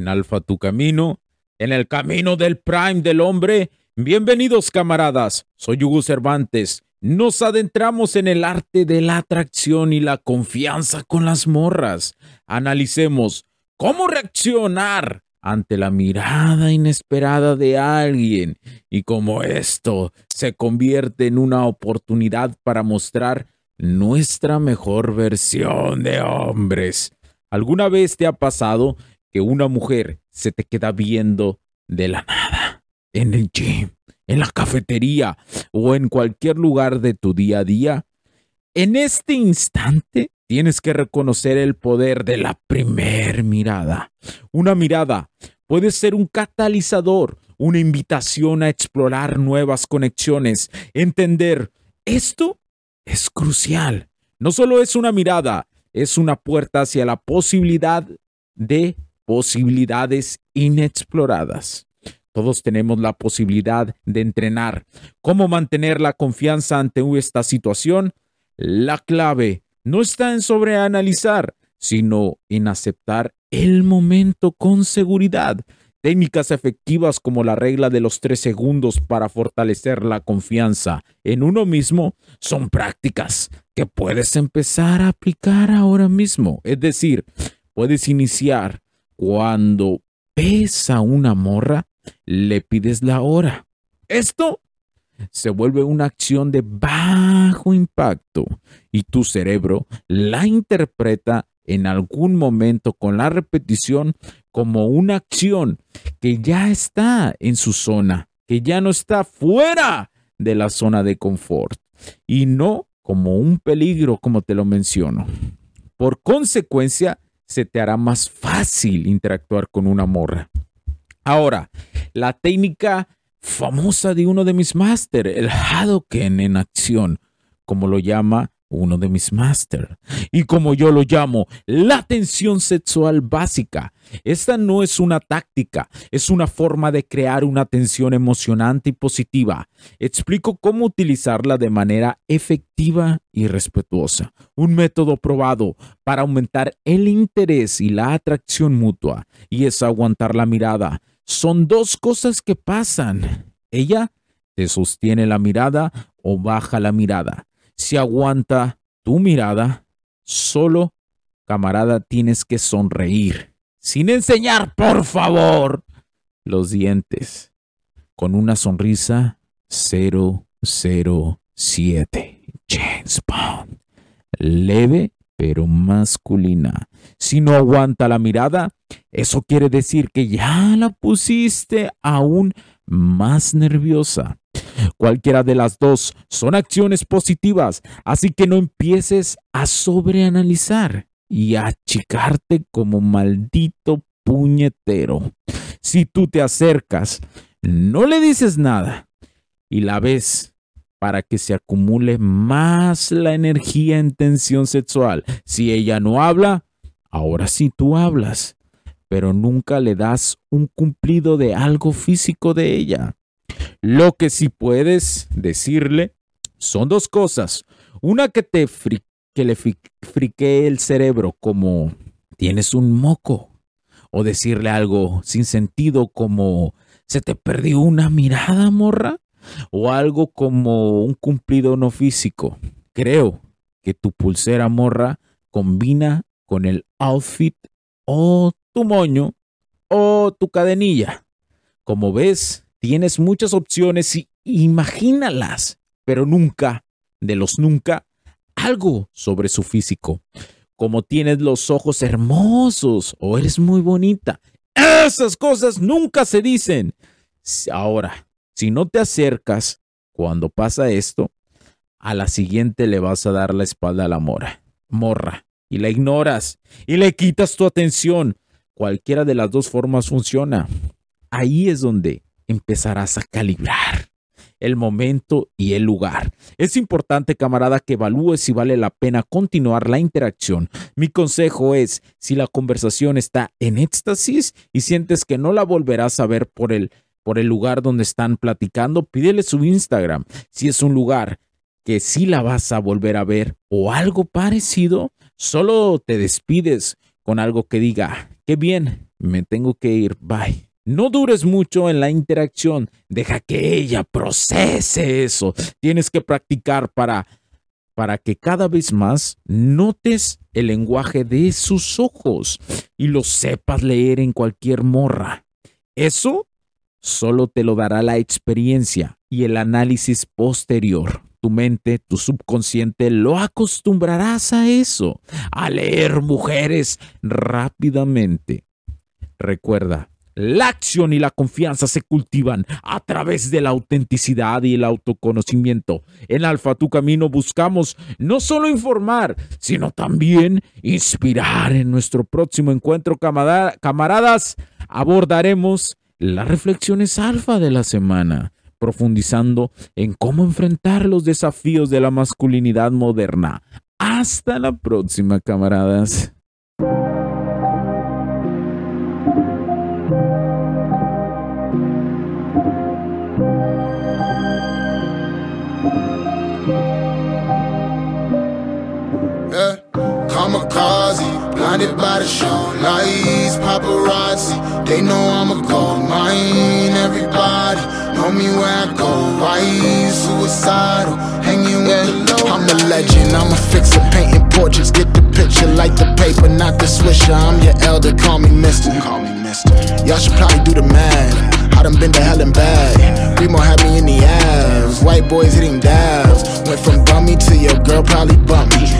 En Alfa Tu Camino, en el camino del Prime del hombre, bienvenidos camaradas, soy Hugo Cervantes. Nos adentramos en el arte de la atracción y la confianza con las morras. Analicemos cómo reaccionar ante la mirada inesperada de alguien y cómo esto se convierte en una oportunidad para mostrar nuestra mejor versión de hombres. ¿Alguna vez te ha pasado que una mujer se te queda viendo de la nada? En el gym, en la cafetería o en cualquier lugar de tu día a día. En este instante tienes que reconocer el poder de la primer mirada. Una mirada puede ser un catalizador, una invitación a explorar nuevas conexiones, entender esto es crucial. No solo es una mirada, es una puerta hacia la posibilidad de posibilidades inexploradas. Todos tenemos la posibilidad de entrenar. ¿Cómo mantener la confianza ante esta situación? La clave no está en sobreanalizar, sino en aceptar el momento con seguridad. Técnicas efectivas como la regla de los tres segundos para fortalecer la confianza en uno mismo son prácticas que puedes empezar a aplicar ahora mismo. Es decir, puedes iniciar cuando pesa una morra, le pides la hora. Esto se vuelve una acción de bajo impacto y tu cerebro la interpreta en algún momento con la repetición como una acción que ya está en su zona, que ya no está fuera de la zona de confort y no como un peligro como te lo menciono. Por consecuencia, se te hará más fácil interactuar con una morra. Ahora, la técnica famosa de uno de mis máster, el Hadoken en acción, como lo llama uno de mis máster. Y como yo lo llamo, la tensión sexual básica. Esta no es una táctica, es una forma de crear una tensión emocionante y positiva. Explico cómo utilizarla de manera efectiva y respetuosa. Un método probado para aumentar el interés y la atracción mutua. Y es aguantar la mirada. Son dos cosas que pasan. Ella te sostiene la mirada o baja la mirada si aguanta tu mirada, solo, camarada, tienes que sonreír. Sin enseñar, por favor, los dientes. Con una sonrisa 007. James Bond. Leve, pero masculina. Si no aguanta la mirada, eso quiere decir que ya la pusiste aún más nerviosa. Cualquiera de las dos son acciones positivas, así que no empieces a sobreanalizar y a achicarte como maldito puñetero. Si tú te acercas, no le dices nada y la ves para que se acumule más la energía en tensión sexual. Si ella no habla, ahora sí tú hablas, pero nunca le das un cumplido de algo físico de ella. Lo que sí puedes decirle son dos cosas. Una que te que le friquee el cerebro como tienes un moco. O decirle algo sin sentido como ¿se te perdió una mirada, morra? O algo como un cumplido no físico. Creo que tu pulsera morra combina con el outfit o tu moño o tu cadenilla. Como ves, tienes muchas opciones y imagínalas, pero nunca, de los nunca, algo sobre su físico. Como tienes los ojos hermosos o eres muy bonita. Esas cosas nunca se dicen. Ahora, si no te acercas cuando pasa esto, a la siguiente le vas a dar la espalda a la mora, morra, y la ignoras y le quitas tu atención. Cualquiera de las dos formas funciona. Ahí es donde empezarás a calibrar el momento y el lugar. Es importante, camarada, que evalúes si vale la pena continuar la interacción. Mi consejo es, si la conversación está en éxtasis y sientes que no la volverás a ver por el, por el lugar donde están platicando, pídele su Instagram. Si es un lugar que sí la vas a volver a ver o algo parecido, solo te despides con algo que diga, qué bien, me tengo que ir, bye. No dures mucho en la interacción, deja que ella procese eso. Tienes que practicar para para que cada vez más notes el lenguaje de sus ojos y lo sepas leer en cualquier morra. Eso solo te lo dará la experiencia y el análisis posterior. Tu mente, tu subconsciente, lo acostumbrarás a eso, a leer mujeres rápidamente. Recuerda, la acción y la confianza se cultivan a través de la autenticidad y el autoconocimiento. En Alfa Tu Camino buscamos no solo informar, sino también inspirar. En nuestro próximo encuentro, camaradas, abordaremos las reflexiones alfa de la semana, profundizando en cómo enfrentar los desafíos de la masculinidad moderna. Hasta la próxima, camaradas. Blinded by the show lights, paparazzi. They know I'm a gold mine. Everybody know me where I go. Suicidal, hanging with the low. I'm a legend. I'm a fixer, painting portraits. Get the picture, like the paper, not the swisher. I'm your elder, call me Mister. Call me Mister. Y'all should probably do the math. I done been to hell and back. Remo had me in the ass. White boys hitting dabs. Went from bummy to your girl probably bump me.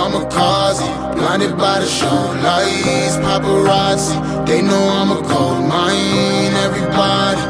kamikaze, blinded by the show lights, paparazzi. They know I'm a gold mine. Everybody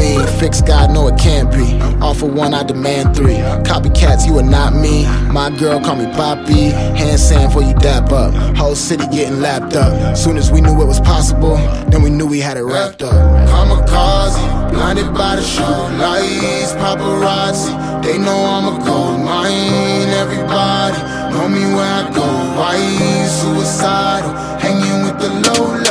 Fix God, no it can't be. For one, I demand three. Copycats, you are not me. My girl call me Poppy. Hand sand for you dap up. Whole city getting lapped up. Soon as we knew it was possible, then we knew we had it wrapped up. Kamikaze, blinded by the show lights, paparazzi. They know I'm a gold mine. Everybody know me where I go. Why suicidal, hanging with the low light.